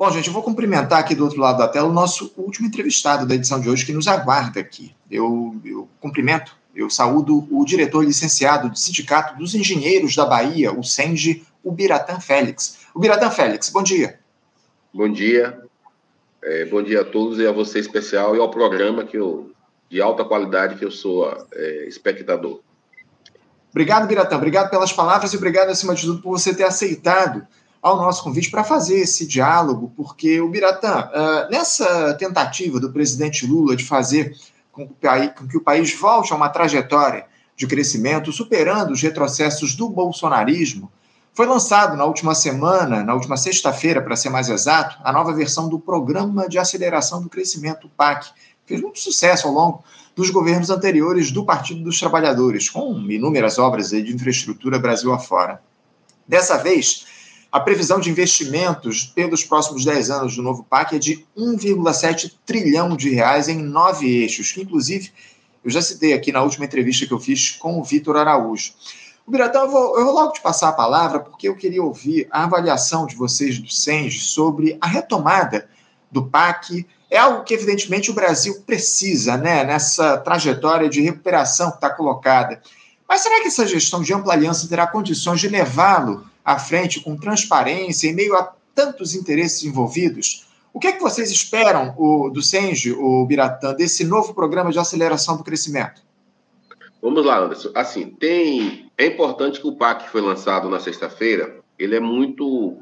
Bom, gente, eu vou cumprimentar aqui do outro lado da tela o nosso último entrevistado da edição de hoje que nos aguarda aqui. Eu, eu cumprimento, eu saúdo o diretor licenciado do Sindicato dos Engenheiros da Bahia, o SENGE, o Biratã Félix. O Biratã Félix, bom dia. Bom dia. É, bom dia a todos e a você especial e ao programa que eu, de alta qualidade que eu sou é, espectador. Obrigado, Biratã. Obrigado pelas palavras e obrigado, acima de tudo, por você ter aceitado ao nosso convite para fazer esse diálogo, porque o Biratã, uh, nessa tentativa do presidente Lula de fazer com que, país, com que o país volte a uma trajetória de crescimento, superando os retrocessos do bolsonarismo, foi lançado na última semana, na última sexta-feira, para ser mais exato, a nova versão do Programa de Aceleração do Crescimento, o PAC. Fez muito sucesso ao longo dos governos anteriores do Partido dos Trabalhadores, com inúmeras obras de infraestrutura Brasil afora. Dessa vez, a previsão de investimentos pelos próximos 10 anos do novo PAC é de 1,7 trilhão de reais em nove eixos, que inclusive eu já citei aqui na última entrevista que eu fiz com o Vitor Araújo. O Biratão, eu vou, eu vou logo te passar a palavra, porque eu queria ouvir a avaliação de vocês do SENG sobre a retomada do PAC. É algo que, evidentemente, o Brasil precisa, né, nessa trajetória de recuperação que está colocada. Mas será que essa gestão de ampla aliança terá condições de levá-lo à frente com transparência em meio a tantos interesses envolvidos? O que é que vocês esperam o, do Senge, o Biratã, desse novo programa de aceleração do crescimento? Vamos lá, Anderson. Assim, tem é importante que o PAC que foi lançado na sexta-feira, ele é muito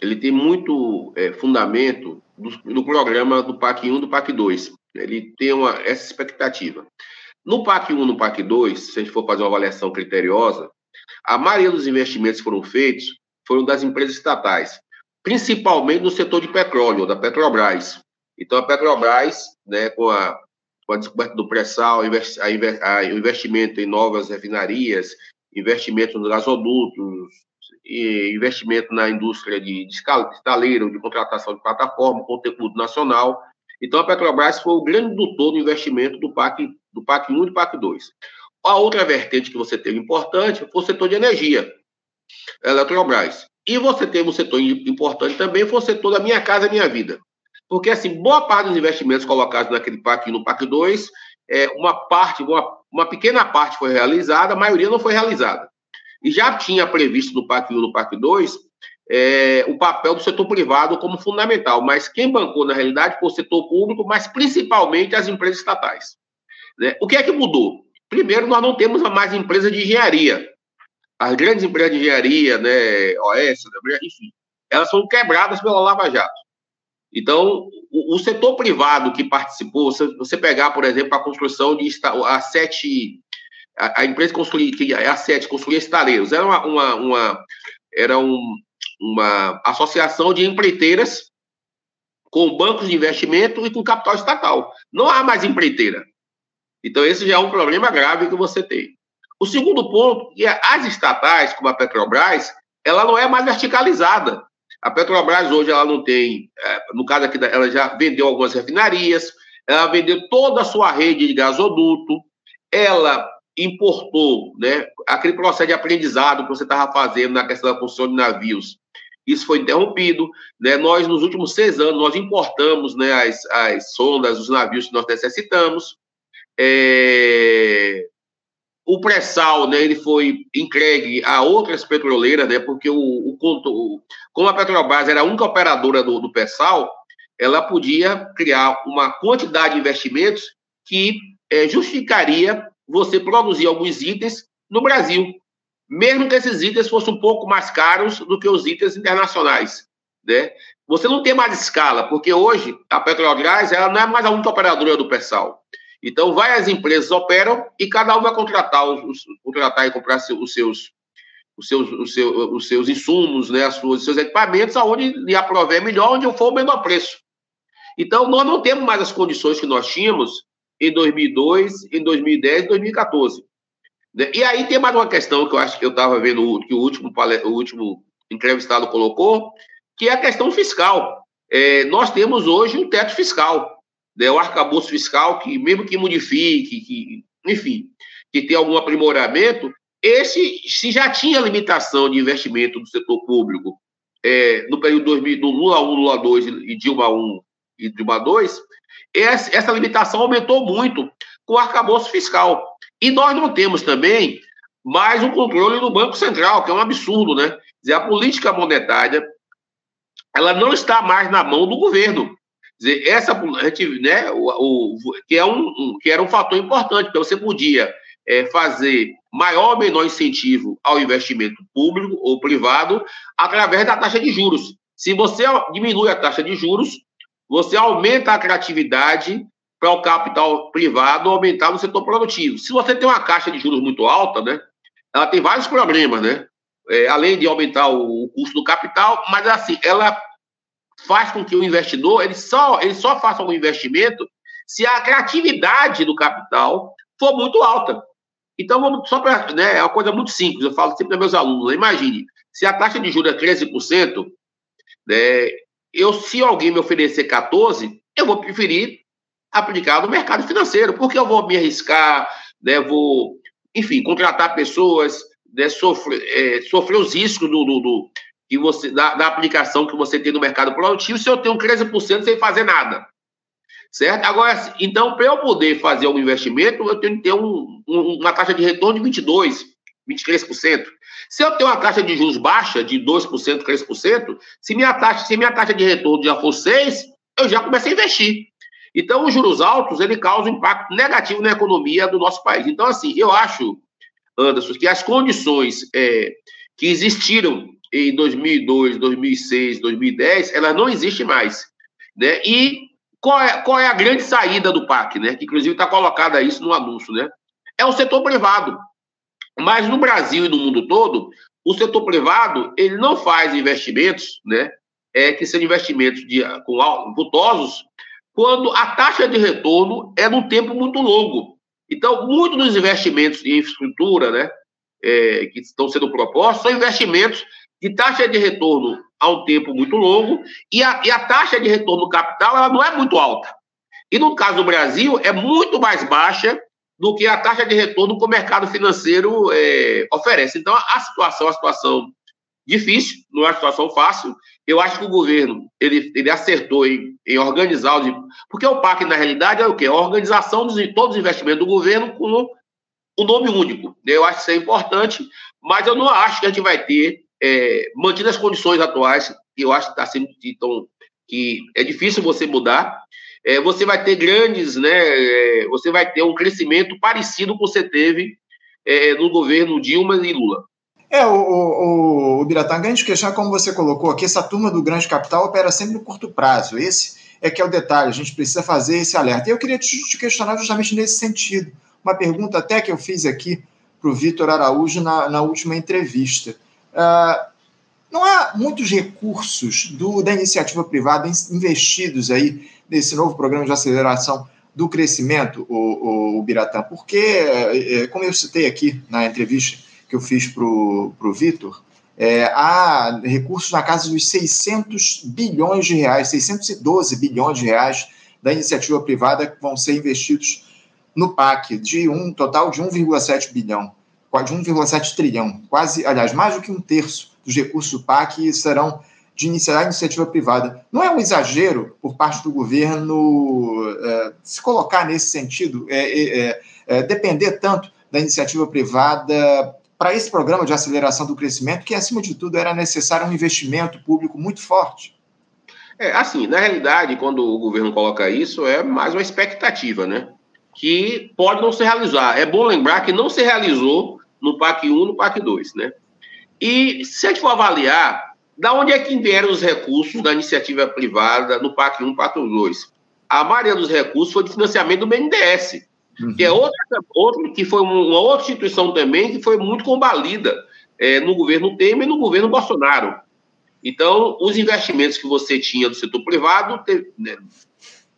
ele tem muito é, fundamento do, do, programa do PAC 1 e do PAC 2. Ele tem uma, essa expectativa. No PAC 1 e no PAC 2, se a gente for fazer uma avaliação criteriosa, a maioria dos investimentos que foram feitos foram das empresas estatais, principalmente no setor de petróleo, da Petrobras. Então, a Petrobras, né, com, a, com a descoberta do pré-sal, o investimento em novas refinarias, investimento nos gasodutos, investimento na indústria de, de estaleiro, de contratação de plataforma, conteúdo nacional. Então, a Petrobras foi o grande indutor do investimento do PAC, do PAC 1 e do PAC 2. A outra vertente que você teve importante foi o setor de energia, Eletrobras. E você teve um setor importante também, foi o setor da Minha Casa Minha Vida. Porque, assim, boa parte dos investimentos colocados naquele PAC 1 e no PAC 2, é, uma parte, uma, uma pequena parte foi realizada, a maioria não foi realizada. E já tinha previsto no PAC 1 e no PAC 2 é, o papel do setor privado como fundamental, mas quem bancou, na realidade, foi o setor público, mas principalmente as empresas estatais. Né? O que é que mudou? Primeiro, nós não temos mais empresas de engenharia. As grandes empresas de engenharia, né, OS, enfim, elas foram quebradas pela Lava Jato. Então, o, o setor privado que participou, se você pegar, por exemplo, a construção de a sete, a, a empresa que a sete construía estaleiros, era uma, uma, uma era um, uma associação de empreiteiras com bancos de investimento e com capital estatal. Não há mais empreiteira. Então, esse já é um problema grave que você tem. O segundo ponto é as estatais, como a Petrobras, ela não é mais verticalizada. A Petrobras hoje ela não tem, é, no caso aqui, ela já vendeu algumas refinarias, ela vendeu toda a sua rede de gasoduto, ela importou né, aquele processo de aprendizado que você estava fazendo na questão da construção de navios. Isso foi interrompido. Né? Nós, nos últimos seis anos, nós importamos né, as, as sondas, os navios que nós necessitamos. É... O pré-sal, né, ele foi entregue a outras petroleiras, né, porque o, o, o como a Petrobras era a única operadora do, do pré-sal, ela podia criar uma quantidade de investimentos que é, justificaria você produzir alguns itens no Brasil, mesmo que esses itens fossem um pouco mais caros do que os itens internacionais, né? Você não tem mais escala, porque hoje a Petrobras ela não é mais a única operadora do pré-sal. Então, várias empresas operam e cada uma vai contratar, os, contratar e comprar os seus, os seus, os seus, os seus insumos, né, as suas, os seus equipamentos, aonde lhe aprover melhor, onde for o menor preço. Então, nós não temos mais as condições que nós tínhamos em 2002, em 2010 e 2014. Né? E aí tem mais uma questão que eu acho que eu estava vendo que o último, o último entrevistado colocou, que é a questão fiscal. É, nós temos hoje um teto fiscal né, o arcabouço fiscal, que mesmo que modifique, que, enfim, que tenha algum aprimoramento, esse, se já tinha limitação de investimento do setor público é, no período 2000, do Lula 1, Lula 2 e Dilma 1 e Dilma 2, essa limitação aumentou muito com o arcabouço fiscal. E nós não temos também mais um controle do Banco Central, que é um absurdo, né? Dizer, a política monetária ela não está mais na mão do governo. Dizer, essa né, o, o, que, é um, um, que era um fator importante, porque você podia é, fazer maior ou menor incentivo ao investimento público ou privado através da taxa de juros. Se você diminui a taxa de juros, você aumenta a atratividade para o capital privado aumentar no setor produtivo. Se você tem uma taxa de juros muito alta, né, ela tem vários problemas, né? É, além de aumentar o, o custo do capital, mas assim, ela faz com que o investidor ele só, ele só faça um investimento se a atratividade do capital for muito alta. Então, vamos só para. Né, é uma coisa muito simples, eu falo sempre para meus alunos: né, imagine, se a taxa de juros é 13%, né, eu, se alguém me oferecer 14%, eu vou preferir aplicar no mercado financeiro, porque eu vou me arriscar, né, vou, enfim, contratar pessoas, né, sofrer, é, sofrer os riscos do, do, do que você, da, da, aplicação que você tem no mercado produtivo se eu tenho 13% sem fazer nada. Certo? Agora, então, para eu poder fazer um investimento, eu tenho que ter um, um, uma taxa de retorno de 22%, 23%. Se eu tenho uma taxa de juros baixa, de 2%, 3%, se minha taxa, se minha taxa de retorno já for 6%, eu já começo a investir. Então, os juros altos, ele causa um impacto negativo na economia do nosso país. Então, assim, eu acho, Anderson, que as condições é, que existiram em 2002, 2006, 2010, elas não existem mais. Né? E qual é, qual é a grande saída do PAC, né? que inclusive está colocada isso no anúncio? Né? É o setor privado. Mas no Brasil e no mundo todo, o setor privado ele não faz investimentos, né? É que são investimentos de, com vultosos, quando a taxa de retorno é num tempo muito longo. Então, muitos dos investimentos em infraestrutura, né, é, que estão sendo propostos, são investimentos de taxa de retorno a um tempo muito longo e a, e a taxa de retorno capital ela não é muito alta. E no caso do Brasil, é muito mais baixa do que a taxa de retorno que o mercado financeiro é, oferece. Então, a situação é uma situação difícil, não é uma situação fácil. Eu acho que o governo ele, ele acertou em, em organizar, os, porque o PAC, na realidade, é o quê? A organização de todos os investimentos do governo com o um nome único. Eu acho que isso é importante, mas eu não acho que a gente vai ter, é, mantido as condições atuais, que eu acho que está sendo que é difícil você mudar, é, você vai ter grandes, né? É, você vai ter um crescimento parecido com você teve é, no governo Dilma e Lula. É, o, o, o Biratã, a grande questão é como você colocou aqui, essa turma do grande capital opera sempre no curto prazo. Esse é que é o detalhe, a gente precisa fazer esse alerta. E eu queria te, te questionar justamente nesse sentido. Uma pergunta até que eu fiz aqui para o Vitor Araújo na, na última entrevista. Uh, não há muitos recursos do, da iniciativa privada investidos aí nesse novo programa de aceleração do crescimento, o, o, Biratã, porque, é, é, como eu citei aqui na entrevista que eu fiz para o Vitor, é, há recursos na casa dos 600 bilhões de reais, 612 bilhões de reais da iniciativa privada que vão ser investidos no PAC, de um total de 1,7 bilhão, de 1,7 trilhão, quase, aliás, mais do que um terço dos recursos do PAC serão de iniciativa privada. Não é um exagero por parte do governo é, se colocar nesse sentido, é, é, é, é depender tanto da iniciativa privada para esse programa de aceleração do crescimento, que acima de tudo era necessário um investimento público muito forte? É, assim, na realidade, quando o governo coloca isso, é mais uma expectativa, né? Que pode não se realizar. É bom lembrar que não se realizou no PAC 1 no PAC 2, né? E se a gente for avaliar da onde é que vieram os recursos da iniciativa privada no PAC 1, PAC 2? A maioria dos recursos foi de financiamento do BNDES, uhum. que é outra, outra, que foi uma outra instituição também que foi muito combalida é, no governo Temer e no governo Bolsonaro. Então, os investimentos que você tinha do setor privado, né,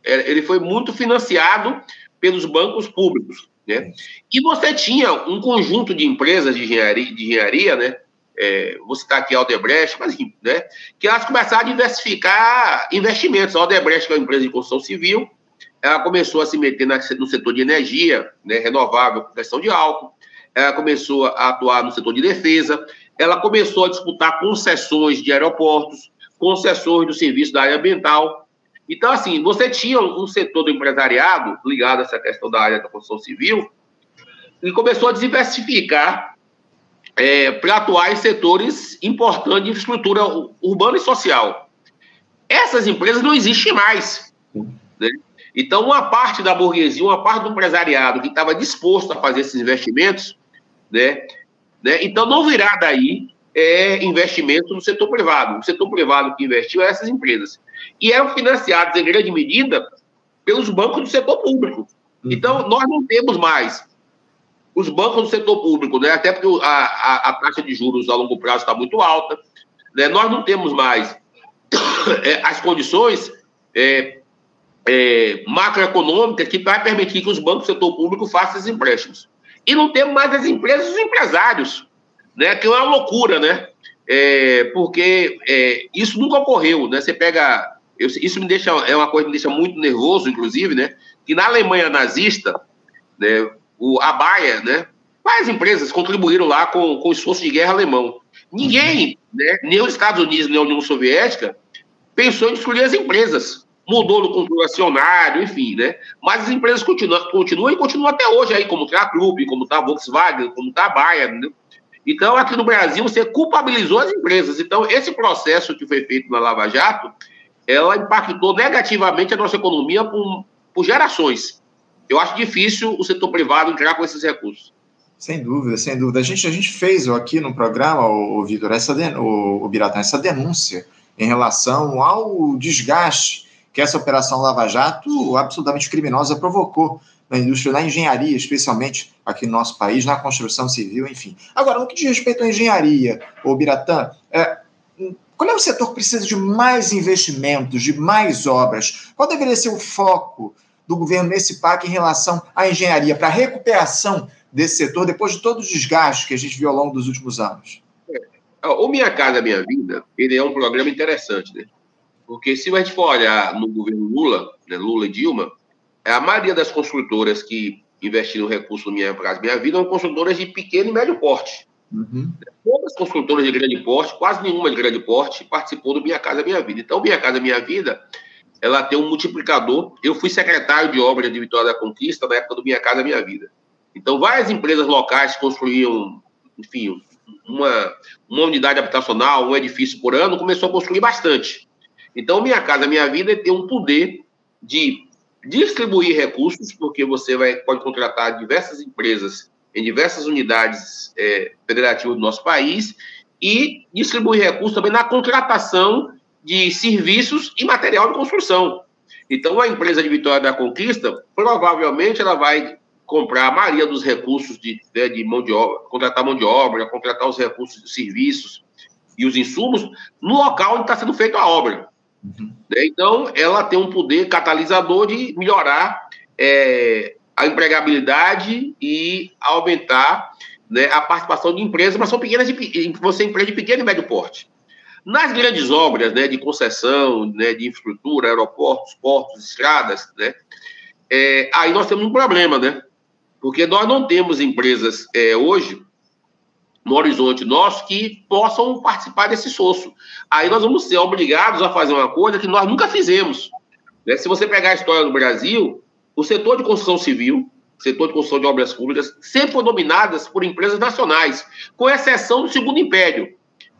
é, ele foi muito financiado pelos bancos públicos. Né? E você tinha um conjunto de empresas de engenharia, de engenharia né, é, vou citar aqui a Aldebrecht, mas né, que elas começaram a diversificar investimentos. A Aldebrecht, que é uma empresa de construção civil, ela começou a se meter no setor de energia né, renovável, questão de álcool, ela começou a atuar no setor de defesa, ela começou a disputar concessões de aeroportos, concessões do serviço da área ambiental. Então, assim, você tinha um setor do empresariado ligado a essa questão da área da construção civil e começou a diversificar é, para atuar em setores importantes de infraestrutura urbana e social. Essas empresas não existem mais. Né? Então, uma parte da burguesia, uma parte do empresariado que estava disposto a fazer esses investimentos, né, né, então não virá daí é, investimento no setor privado. O setor privado que investiu é essas empresas. E eram financiadas, em grande medida, pelos bancos do setor público. Uhum. Então, nós não temos mais os bancos do setor público, né, até porque a, a, a taxa de juros a longo prazo está muito alta, né, nós não temos mais é, as condições é, é, macroeconômica que vai permitir que os bancos do setor público façam esses empréstimos. E não temos mais as empresas e os empresários, né? que é uma loucura, né? É, porque é, isso nunca ocorreu, né? Você pega... Eu, isso me deixa, é uma coisa que me deixa muito nervoso, inclusive, né? Que na Alemanha nazista, né, o, a Baia, né? Várias empresas contribuíram lá com, com o esforço de guerra alemão. Ninguém, né, nem os Estados Unidos, nem a União Soviética, pensou em destruir as empresas mudou no controle acionário, enfim, né? Mas as empresas continuam, continuam e continuam até hoje aí, como está a Clube, como está a Volkswagen, como está a Bayer, né? Então, aqui no Brasil, você culpabilizou as empresas. Então, esse processo que foi feito na Lava Jato, ela impactou negativamente a nossa economia por, por gerações. Eu acho difícil o setor privado entrar com esses recursos. Sem dúvida, sem dúvida. A gente, a gente fez aqui no programa, o, Vitor, essa, o, o Biratã, essa denúncia em relação ao desgaste que essa Operação Lava Jato, absolutamente criminosa, provocou na indústria, na engenharia, especialmente aqui no nosso país, na construção civil, enfim. Agora, no que diz respeito à engenharia, o Biratã, é, qual é o setor que precisa de mais investimentos, de mais obras? Qual deveria ser o foco do governo nesse PAC em relação à engenharia, para a recuperação desse setor, depois de todo o desgaste que a gente viu ao longo dos últimos anos? É, o Minha Casa Minha Vida, ele é um programa interessante, né? Porque se a gente for olhar no governo Lula, né, Lula e Dilma, a maioria das construtoras que investiram recursos no Minha Casa Minha Vida são construtoras de pequeno e médio porte. Uhum. Todas as construtoras de grande porte, quase nenhuma de grande porte, participou do Minha Casa Minha Vida. Então, Minha Casa Minha Vida, ela tem um multiplicador. Eu fui secretário de obra de Vitória da Conquista na época do Minha Casa Minha Vida. Então, várias empresas locais construíam, enfim, uma, uma unidade habitacional, um edifício por ano, começou a construir bastante. Então, Minha Casa Minha Vida tem um poder de distribuir recursos, porque você vai, pode contratar diversas empresas em diversas unidades é, federativas do nosso país e distribuir recursos também na contratação de serviços e material de construção. Então, a empresa de Vitória da Conquista, provavelmente ela vai comprar a maioria dos recursos de, né, de mão de obra, contratar mão de obra, contratar os recursos de serviços e os insumos no local onde está sendo feita a obra. Uhum. Né? Então, ela tem um poder catalisador de melhorar é, a empregabilidade e aumentar né, a participação de empresas, mas são pequenas, você empresa de pequeno e médio porte. Nas grandes obras né, de concessão, né, de infraestrutura, aeroportos, portos, estradas, né, é, aí nós temos um problema, né? Porque nós não temos empresas é, hoje no horizonte nosso que possam participar desse soço. Aí nós vamos ser obrigados a fazer uma coisa que nós nunca fizemos. Né? Se você pegar a história do Brasil, o setor de construção civil, setor de construção de obras públicas, sempre foi dominado por empresas nacionais, com exceção do Segundo Império,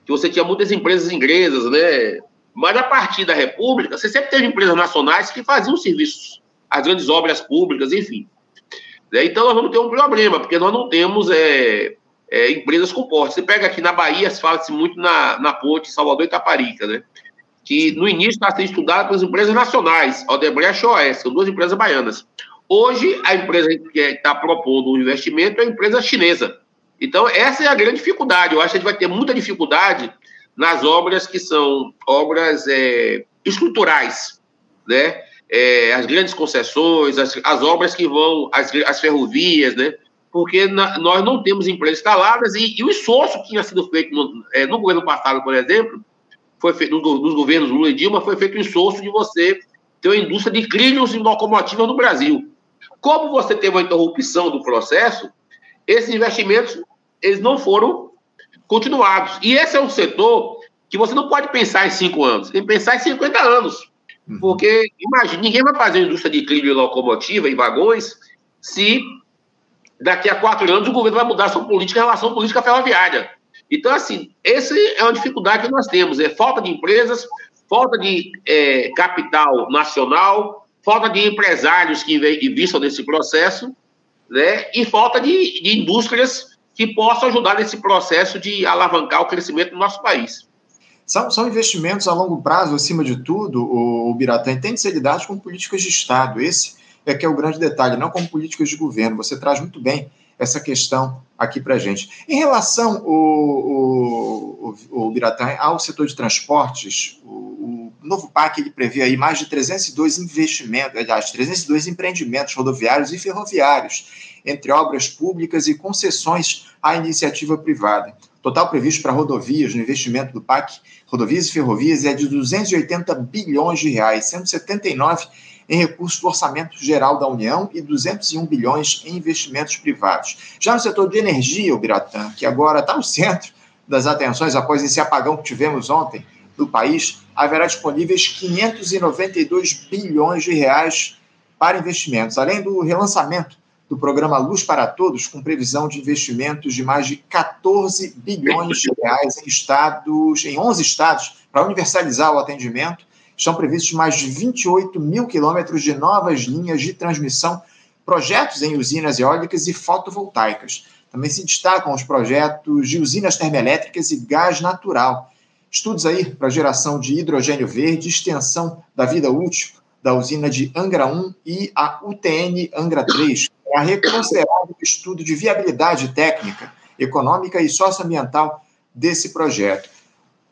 que você tinha muitas empresas inglesas, né? Mas a partir da República, você sempre teve empresas nacionais que faziam serviços, as grandes obras públicas, enfim. Né? Então nós vamos ter um problema, porque nós não temos é, é, empresas com porte. Você pega aqui na Bahia, fala-se muito na, na ponte Salvador Itaparica, né? Que no início está sendo estudada pelas empresas nacionais, Odebrecht e OS, são duas empresas baianas. Hoje, a empresa que está propondo o investimento é a empresa chinesa. Então, essa é a grande dificuldade. Eu acho que a gente vai ter muita dificuldade nas obras que são obras é, estruturais, né? É, as grandes concessões, as, as obras que vão, as, as ferrovias, né? porque na, nós não temos empresas instaladas e, e, o esforço que tinha sido feito no, é, no governo passado, por exemplo, foi feito nos, nos governos Lula e Dilma, foi feito o esforço de você ter uma indústria de trilhos e locomotivas no Brasil. Como você teve uma interrupção do processo, esses investimentos eles não foram continuados. E esse é um setor que você não pode pensar em cinco anos, tem que pensar em 50 anos. Uhum. Porque, imagine, ninguém vai fazer indústria de trilho e locomotiva e vagões se daqui a quatro anos o governo vai mudar sua política em relação à política ferroviária. Então, assim, essa é uma dificuldade que nós temos, é falta de empresas, falta de é, capital nacional, falta de empresários que investam nesse processo, né, e falta de, de indústrias que possam ajudar nesse processo de alavancar o crescimento do nosso país. São, são investimentos a longo prazo, acima de tudo, o, o Biratã tem de ser lidado com políticas de Estado. Esse é que é o grande detalhe, não com políticas de governo. Você traz muito bem essa questão aqui para a gente. Em relação, o, o, o Biratã, ao setor de transportes, o, o novo PAC ele prevê aí mais de 302 investimentos, aliás, 302 empreendimentos rodoviários e ferroviários, entre obras públicas e concessões à iniciativa privada. Total previsto para rodovias no investimento do PAC, rodovias e ferrovias, é de 280 bilhões de reais, sendo 79 em recursos do Orçamento Geral da União e 201 bilhões em investimentos privados. Já no setor de energia, o Biratã, que agora está no centro das atenções após esse apagão que tivemos ontem do país, haverá disponíveis 592 bilhões de reais para investimentos, além do relançamento do programa Luz para Todos, com previsão de investimentos de mais de 14 bilhões de reais em estados, em 11 estados, para universalizar o atendimento Estão previstos mais de 28 mil quilômetros de novas linhas de transmissão, projetos em usinas eólicas e fotovoltaicas. Também se destacam os projetos de usinas termoelétricas e gás natural. Estudos aí para geração de hidrogênio verde, extensão da vida útil da usina de Angra 1 e a UTN Angra 3, para reconsiderar o estudo de viabilidade técnica, econômica e socioambiental desse projeto.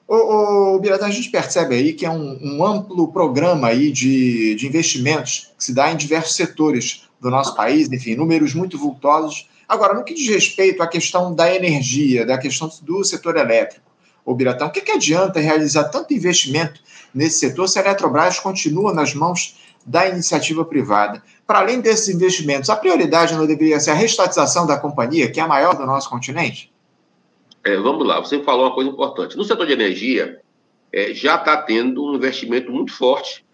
O Biratã, a gente percebe aí que é um, um, amplo programa aí de, de investimentos que se dá em diversos setores do nosso país, enfim, números muito vultosos. Agora, no que diz respeito à questão da energia, da questão do setor elétrico, o Biratã, o que, que adianta realizar tanto investimento nesse setor se a Eletrobras continua nas mãos da iniciativa privada? Para além desses investimentos, a prioridade não deveria ser a restatização da companhia, que é a maior do nosso continente? É, vamos lá, você falou uma coisa importante. No setor de energia, é, já está tendo um investimento muito forte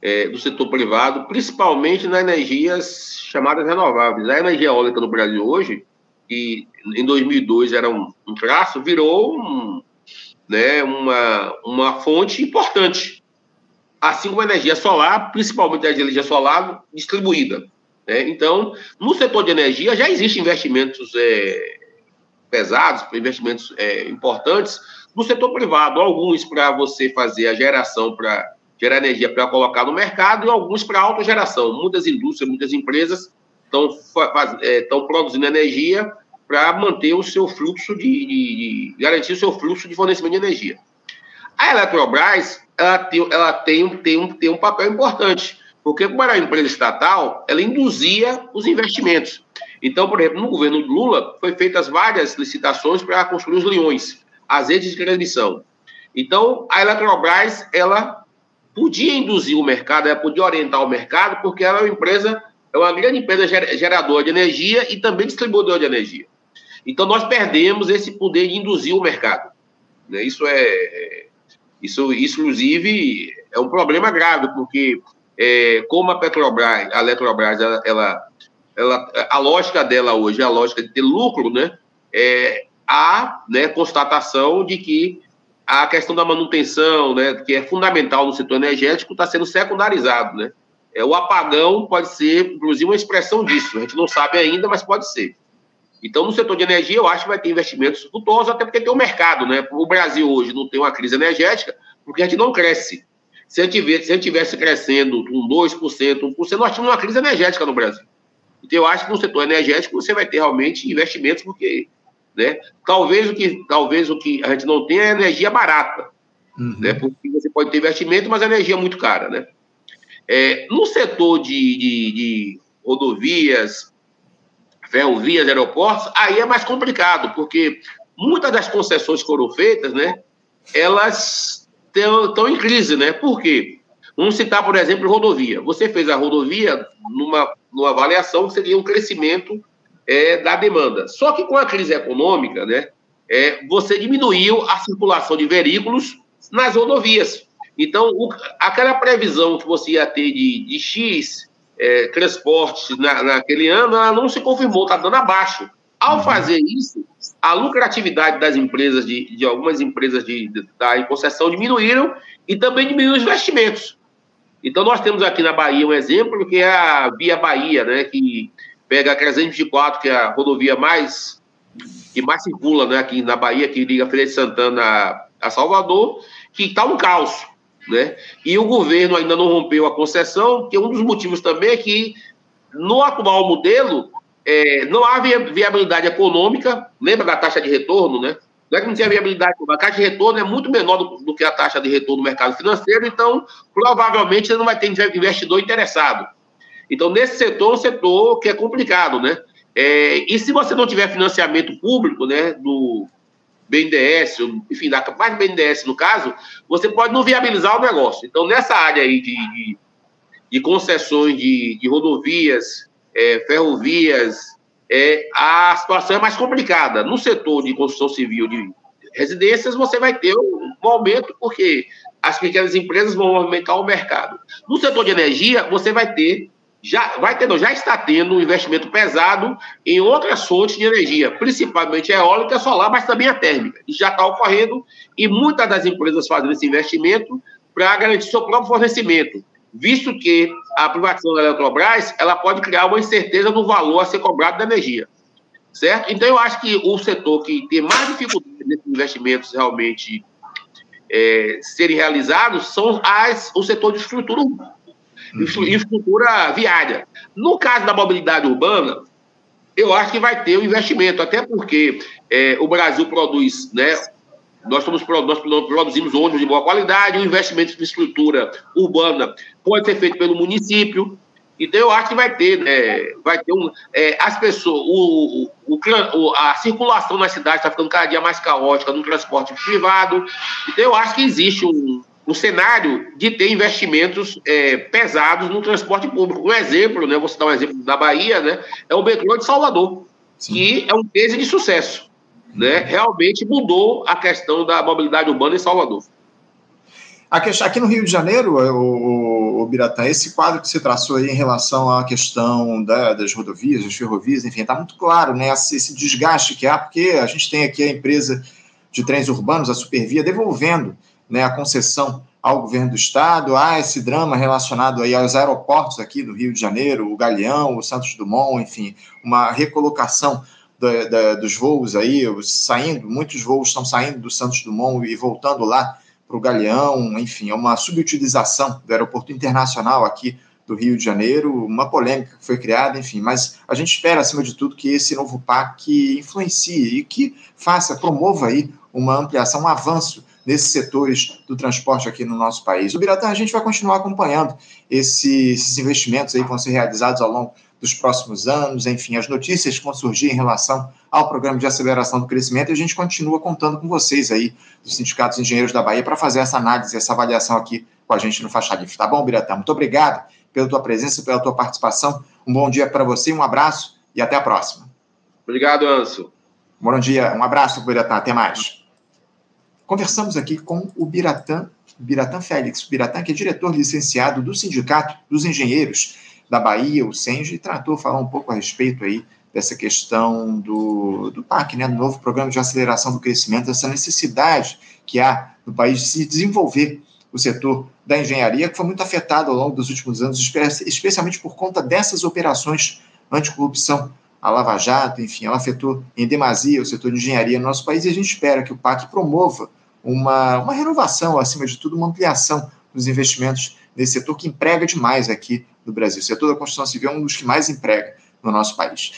é, do setor privado, principalmente nas energias chamadas renováveis. A energia eólica no Brasil hoje, que em 2002 era um, um traço, virou um, né, uma, uma fonte importante. Assim como a energia solar, principalmente a energia solar distribuída. Né? Então, no setor de energia já existem investimentos é, pesados, investimentos é, importantes, no setor privado, alguns para você fazer a geração para gerar energia para colocar no mercado e alguns para autogeração. Muitas indústrias, muitas empresas estão é, produzindo energia para manter o seu fluxo de, de, de, garantir o seu fluxo de fornecimento de energia. A Eletrobras ela tem, ela tem, tem, um, tem um papel importante, porque como era uma empresa estatal, ela induzia os investimentos. Então, por exemplo, no governo Lula, foi feitas várias licitações para construir os leões, as redes de transmissão. Então, a Eletrobras, ela podia induzir o mercado, ela podia orientar o mercado, porque ela é uma empresa, é uma grande empresa geradora de energia e também distribuidora de energia. Então, nós perdemos esse poder de induzir o mercado. Né? Isso é, isso, isso, inclusive, é um problema grave, porque é, como a Petrobras, a Eletrobras, ela, ela ela, a lógica dela hoje é a lógica de ter lucro, né? É, há né, constatação de que a questão da manutenção, né, que é fundamental no setor energético, está sendo secundarizado, né? É, o apagão pode ser, inclusive, uma expressão disso. A gente não sabe ainda, mas pode ser. Então, no setor de energia, eu acho que vai ter investimentos futuros, até porque tem o um mercado, né? O Brasil hoje não tem uma crise energética, porque a gente não cresce. Se a gente estivesse crescendo um 2%, 1%, nós tínhamos uma crise energética no Brasil. Então, eu acho que no setor energético você vai ter realmente investimentos, porque né, talvez, o que, talvez o que a gente não tenha é energia barata. Uhum. Né, porque você pode ter investimento, mas a energia é muito cara. Né? É, no setor de, de, de rodovias, ferrovias, aeroportos, aí é mais complicado, porque muitas das concessões que foram feitas, né, elas estão em crise, né? Por quê? Vamos citar, por exemplo, rodovia. Você fez a rodovia numa, numa avaliação que seria um crescimento é, da demanda. Só que com a crise econômica, né, é, você diminuiu a circulação de veículos nas rodovias. Então, o, aquela previsão que você ia ter de, de X é, transportes na, naquele ano, ela não se confirmou, está dando abaixo. Ao uhum. fazer isso, a lucratividade das empresas, de, de algumas empresas de, de, da concessão diminuíram e também diminuíram os investimentos. Então, nós temos aqui na Bahia um exemplo, que é a Via Bahia, né, que pega a 324, que é a rodovia mais que mais circula né, aqui na Bahia, que liga Feira de Santana a Salvador, que está um caos. Né? E o governo ainda não rompeu a concessão, que um dos motivos também é que, no atual modelo, é, não há viabilidade econômica, lembra da taxa de retorno, né? Não é que não tinha viabilidade, a taxa de retorno é muito menor do, do, que a taxa de retorno do mercado financeiro, então provavelmente você não vai ter investidor interessado. Então, nesse setor, é um setor que é complicado, né? É, e se você não tiver financiamento público, né, do BNDES, enfim, da mais BNDES no caso, você pode não viabilizar o negócio. Então, nessa área aí de, de, de concessões de, de rodovias, é, ferrovias, é, a situação é mais complicada. No setor de construção civil de residências, você vai ter um, um aumento, porque as pequenas empresas vão aumentar o mercado. No setor de energia, você vai ter já vai tendo, já está tendo um investimento pesado em outras fontes de energia, principalmente eólica, solar, mas também a térmica. Isso já está ocorrendo e muitas das empresas fazem esse investimento para garantir seu próprio fornecimento, visto que a privatização da Eletrobras ela pode criar uma incerteza no valor a ser cobrado da energia, certo? Então eu acho que o setor que tem mais dificuldade nesses investimentos realmente é, serem realizados são as, o setor de estrutura urbana uhum. infraestrutura viária. No caso da mobilidade urbana, eu acho que vai ter um investimento, até porque é, o Brasil produz, né? Nós, somos, nós produzimos ônibus de boa qualidade, o investimento em infraestrutura urbana pode ser feito pelo município. Então, eu acho que vai ter, né, vai ter um. É, as pessoas, o, o, o, a circulação na cidade está ficando cada dia mais caótica no transporte privado. Então, eu acho que existe um, o cenário de ter investimentos é, pesados no transporte público. Um exemplo, né, vou citar um exemplo da Bahia, né, é o metrô de Salvador, Sim. que é um case de sucesso. Né? Realmente mudou a questão da mobilidade urbana em Salvador. Aqui no Rio de Janeiro, o, o, o Biratã, esse quadro que você traçou aí em relação à questão da, das rodovias, das ferrovias, enfim, está muito claro, né? Esse, esse, desgaste que há, porque a gente tem aqui a empresa de trens urbanos, a Supervia, devolvendo né, a concessão ao governo do estado, há esse drama relacionado aí aos aeroportos aqui do Rio de Janeiro, o Galeão, o Santos Dumont, enfim, uma recolocação da, da, dos voos aí, saindo, muitos voos estão saindo do Santos Dumont e voltando lá para o Galeão, enfim, é uma subutilização do aeroporto internacional aqui do Rio de Janeiro, uma polêmica que foi criada, enfim, mas a gente espera, acima de tudo, que esse novo PAC influencie e que faça, promova aí uma ampliação, um avanço nesses setores do transporte aqui no nosso país. O Biratã, a gente vai continuar acompanhando esse, esses investimentos aí que vão ser realizados ao longo dos próximos anos, enfim, as notícias que vão surgir em relação ao programa de aceleração do crescimento, e a gente continua contando com vocês aí, dos sindicatos engenheiros da Bahia, para fazer essa análise, essa avaliação aqui com a gente no Faixa Livre. Tá bom, Biratã? Muito obrigado pela tua presença, pela tua participação. Um bom dia para você, um abraço e até a próxima. Obrigado, Anso. Bom dia, um abraço, Biratã. Até mais. Conversamos aqui com o Biratã, Biratã Félix, o Biratã que é diretor licenciado do Sindicato dos Engenheiros da Bahia, o SENGE, tratou falar um pouco a respeito aí dessa questão do, do PAC, né, do novo Programa de Aceleração do Crescimento, essa necessidade que há no país de se desenvolver o setor da engenharia, que foi muito afetado ao longo dos últimos anos, especialmente por conta dessas operações anticorrupção. A Lava Jato, enfim, ela afetou em demasia o setor de engenharia no nosso país e a gente espera que o PAC promova uma, uma renovação, acima de tudo, uma ampliação dos investimentos nesse setor que emprega demais aqui no Brasil. O setor da construção civil é um dos que mais emprega no nosso país.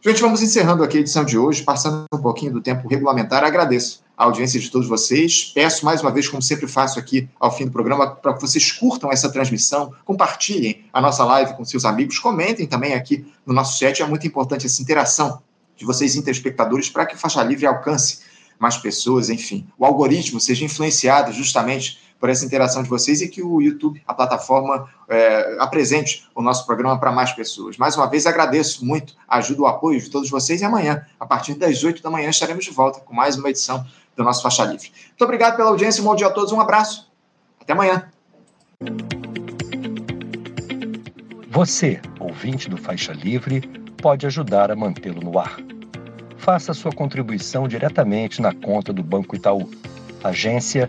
Gente, vamos encerrando aqui a edição de hoje, passando um pouquinho do tempo regulamentar. Agradeço a audiência de todos vocês. Peço mais uma vez, como sempre faço aqui ao fim do programa, para que vocês curtam essa transmissão, compartilhem a nossa live com seus amigos, comentem também aqui no nosso chat. É muito importante essa interação de vocês, interespectadores, para que Faixa Livre alcance mais pessoas, enfim, o algoritmo seja influenciado justamente por essa interação de vocês e que o YouTube, a plataforma, é, apresente o nosso programa para mais pessoas. Mais uma vez, agradeço muito a ajuda, o apoio de todos vocês e amanhã, a partir das 8 da manhã, estaremos de volta com mais uma edição do nosso Faixa Livre. Muito obrigado pela audiência, um bom dia a todos, um abraço, até amanhã. Você, ouvinte do Faixa Livre, pode ajudar a mantê-lo no ar. Faça sua contribuição diretamente na conta do Banco Itaú. Agência